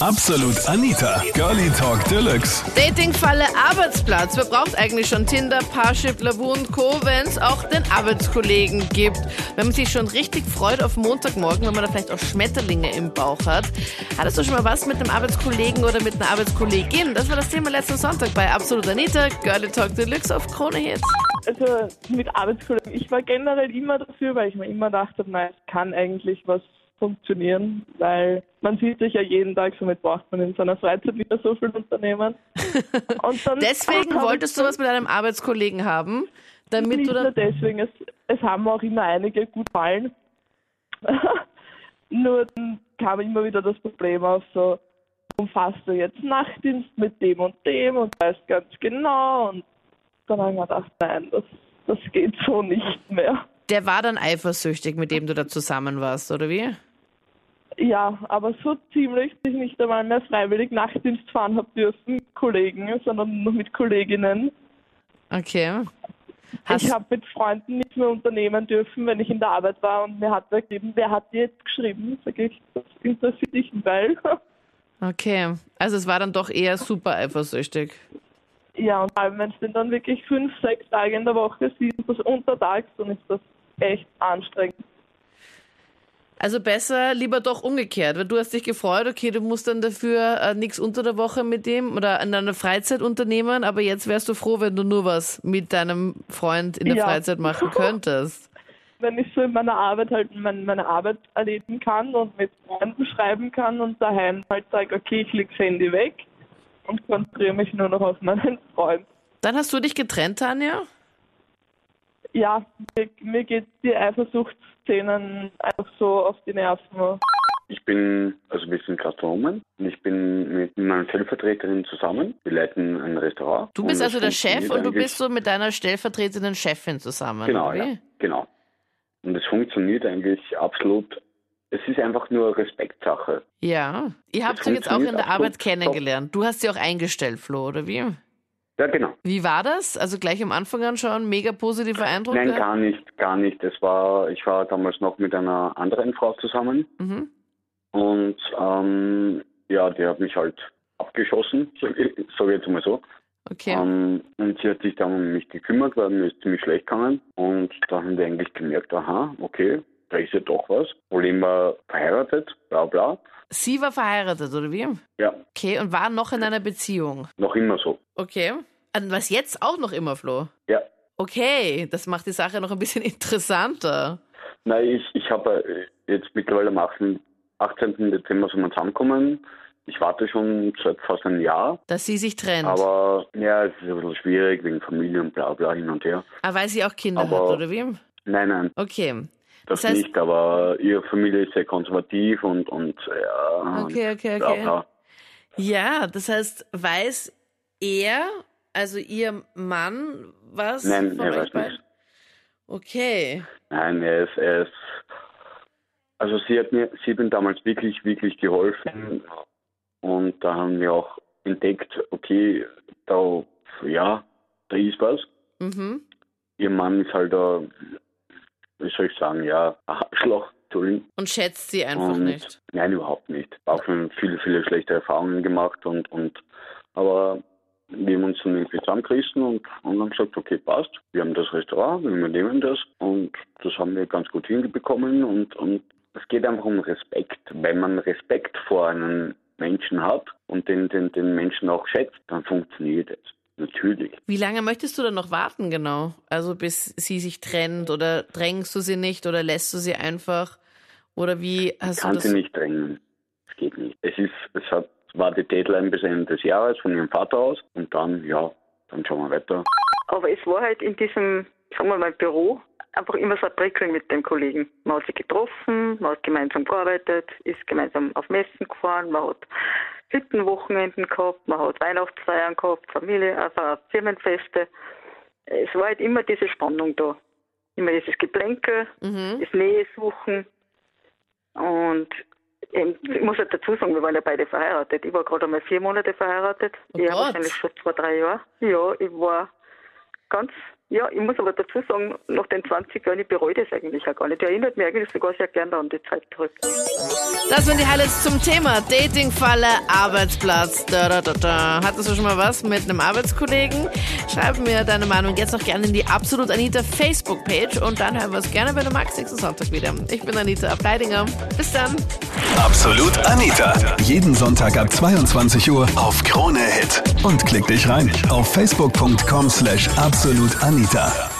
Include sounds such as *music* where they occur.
Absolut Anita, Girlie Talk Deluxe. Datingfalle Arbeitsplatz. Wer braucht eigentlich schon Tinder, Parship, Lavu und Co., wenn es auch den Arbeitskollegen gibt? Wenn man sich schon richtig freut auf Montagmorgen, wenn man da vielleicht auch Schmetterlinge im Bauch hat. Hattest du schon mal was mit einem Arbeitskollegen oder mit einer Arbeitskollegin? Das war das Thema letzten Sonntag bei Absolut Anita, Girlie Talk Deluxe auf Krone Hits. Also mit Arbeitskollegen, ich war generell immer dafür, weil ich mir immer dachte, nein, es kann eigentlich was funktionieren, weil man sieht sich ja jeden Tag, somit braucht man in seiner Freizeit wieder so viel Unternehmen. *laughs* Deswegen wolltest du was mit einem Arbeitskollegen haben, damit nicht du dann... nur deswegen, es, es haben auch immer einige gut fallen. *laughs* nur dann kam immer wieder das Problem auf, so, umfasst du jetzt Nachtdienst mit dem und dem und weißt ganz genau und dann habe ich mir gedacht, nein, das, das geht so nicht mehr. Der war dann eifersüchtig, mit dem du da zusammen warst, oder wie? Ja, aber so ziemlich, dass ich nicht einmal mehr freiwillig Nachtdienst fahren habe dürfen, Kollegen, sondern nur mit Kolleginnen. Okay. Hast ich habe mit Freunden nicht mehr unternehmen dürfen, wenn ich in der Arbeit war und mir hat er gegeben, wer hat dir jetzt geschrieben? Sag ich, das interessiert dich, weil. *laughs* Okay, also es war dann doch eher super eifersüchtig. Ja, und vor allem, wenn es den dann wirklich fünf, sechs Tage in der Woche und das untertags, dann ist das echt anstrengend. Also besser lieber doch umgekehrt, weil du hast dich gefreut, okay, du musst dann dafür äh, nichts unter der Woche mit dem oder in deiner Freizeit unternehmen, aber jetzt wärst du froh, wenn du nur was mit deinem Freund in der ja. Freizeit machen könntest. *laughs* wenn ich so in meiner Arbeit halt meine, meine Arbeit erleben kann und mit Freunden schreiben kann und daheim halt sage, okay, ich leg das Handy weg und konzentriere mich nur noch auf meinen *laughs* Freund. Dann hast du dich getrennt, Tanja? Ja, mir, mir geht die Eifersuchtsszenen einfach so auf die Nerven. Ich bin, also wir sind Gastronomen und ich bin mit meiner Stellvertreterin zusammen. Wir leiten ein Restaurant. Du bist also der Chef und du bist so mit deiner stellvertretenden Chefin zusammen. Genau, ja, genau. Und es funktioniert eigentlich absolut. Es ist einfach nur Respektsache. Ja. Ihr habt sie jetzt auch in der Arbeit kennengelernt. Du hast sie auch eingestellt, Flo, oder wie? Ja, genau. Wie war das? Also gleich am Anfang an schon mega positiver Eindruck? Nein, gar nicht, gar nicht. Es war, ich war damals noch mit einer anderen Frau zusammen mhm. und ähm, ja, die hat mich halt abgeschossen, *laughs* sage jetzt mal so. Okay. Ähm, und sie hat sich dann um mich gekümmert, weil mir ist ziemlich schlecht gegangen. Und da haben wir eigentlich gemerkt, aha, okay, da ist ja doch was. Problem war verheiratet, bla bla. Sie war verheiratet, oder wie? Ja. Okay, und war noch in einer Beziehung? Noch immer so. Okay. Und was jetzt auch noch immer, Flo? Ja. Okay, das macht die Sache noch ein bisschen *laughs* interessanter. Nein, ich, ich habe äh, jetzt mittlerweile am 18. 18. Dezember so mal zusammenkommen. Ich warte schon seit fast einem Jahr. Dass sie sich trennt. Aber ja, es ist ein bisschen schwierig wegen Familie und bla bla hin und her. Aber weil sie auch Kinder aber, hat, oder wie? Nein, nein. Okay. Das, das heißt, nicht, aber ihre Familie ist sehr konservativ und, und ja. Okay, okay, okay. Bla Ja, das heißt, weiß er, also ihr Mann, was? Nein, er weiß nicht. Okay. Nein, er ist, er ist, also sie hat mir, sie hat mir damals wirklich, wirklich geholfen und da haben wir auch entdeckt, okay, da, ja, da ist was. Mhm. Ihr Mann ist halt da, wie soll ich sagen, ja, Arschloch. Und schätzt sie einfach und, nicht? Nein, überhaupt nicht. Auch schon viele, viele schlechte Erfahrungen gemacht und, und aber wir haben uns dann irgendwie zusammengerissen und, und haben gesagt, okay, passt. Wir haben das Restaurant, wir übernehmen das und das haben wir ganz gut hingekommen und, und es geht einfach um Respekt. Wenn man Respekt vor einem Menschen hat und den, den, den Menschen auch schätzt, dann funktioniert es. Natürlich. Wie lange möchtest du dann noch warten, genau? Also bis sie sich trennt oder drängst du sie nicht oder lässt du sie einfach? Oder wie hast ich kann du das? sie nicht drängen. Es geht nicht. Es ist, es hat, war die Deadline bis Ende des Jahres von ihrem Vater aus und dann, ja, dann schauen wir weiter. Aber es war halt in diesem, sagen wir mal, Büro einfach immer so ein Prickeln mit dem Kollegen. Man hat sich getroffen, man hat gemeinsam gearbeitet, ist gemeinsam auf Messen gefahren, man hat Hüttenwochenenden gehabt, man hat Weihnachtsfeiern gehabt, Familie, also Firmenfeste. Es war halt immer diese Spannung da. Immer dieses Geplänkel, mhm. das Nähe suchen. Und ich muss halt dazu sagen, wir waren ja beide verheiratet. Ich war gerade einmal vier Monate verheiratet. Oh er wahrscheinlich schon zwei, drei Jahre. Ja, ich war ganz Ja, ich muss aber dazu sagen, nach den 20 Jahren, ich bereue das eigentlich auch gar nicht. Erinnert mich eigentlich sogar sehr gerne an die Zeit zurück. Das waren die Highlights zum Thema Datingfalle, Arbeitsplatz. Da, da, da, da. Hattest du schon mal was mit einem Arbeitskollegen? Schreib mir deine Meinung jetzt noch gerne in die Absolut Anita Facebook-Page und dann hören wir es gerne, wenn du magst, nächsten Sonntag wieder. Ich bin Anita Ableidinger. Bis dann. Absolut Anita. Jeden Sonntag ab 22 Uhr auf Krone Hit. Und klick dich rein auf facebook.com slash absolutanita. Anita.